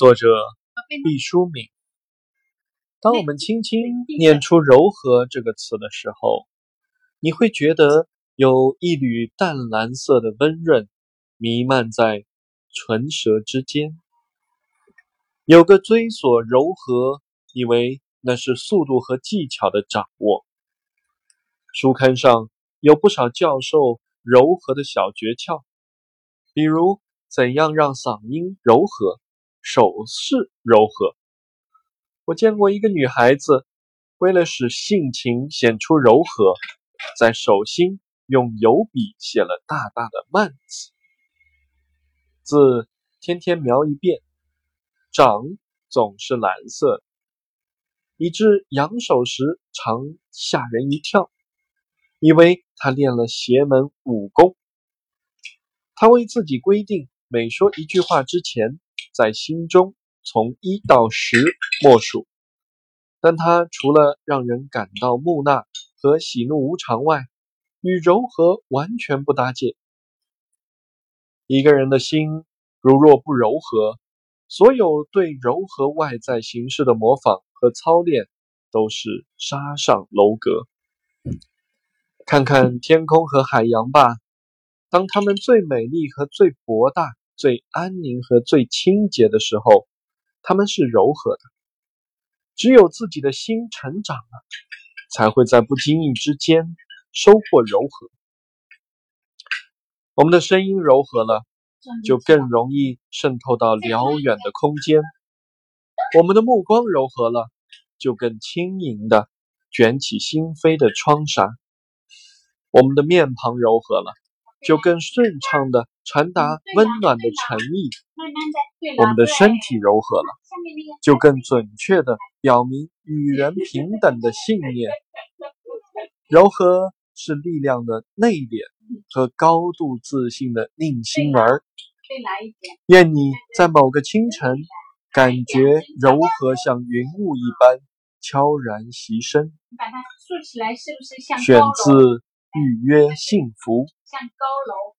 作者毕淑敏。当我们轻轻念出“柔和”这个词的时候，你会觉得有一缕淡蓝色的温润弥漫在唇舌之间。有个追索柔和，以为那是速度和技巧的掌握。书刊上有不少教授柔和的小诀窍，比如怎样让嗓音柔和，手势柔和。我见过一个女孩子，为了使性情显出柔和，在手心用油笔写了大大的慢字，字天天描一遍，掌总是蓝色，以致扬手时常吓人一跳。以为他练了邪门武功。他为自己规定，每说一句话之前，在心中从一到十默数。但它除了让人感到木讷和喜怒无常外，与柔和完全不搭界。一个人的心如若不柔和，所有对柔和外在形式的模仿和操练，都是沙上楼阁。看看天空和海洋吧，当它们最美丽和最博大、最安宁和最清洁的时候，他们是柔和的。只有自己的心成长了，才会在不经意之间收获柔和。我们的声音柔和了，就更容易渗透到辽远的空间；我们的目光柔和了，就更轻盈的卷起心扉的窗纱。我们的面庞柔和了，就更顺畅地传达温暖的诚意；我们的身体柔和了，就更准确地表明与人平等的信念。柔和是力量的内敛和高度自信的宁心儿。愿你在某个清晨，感觉柔和像云雾一般悄然袭身。把它竖起来，是不是像选自。预约幸福。像高楼。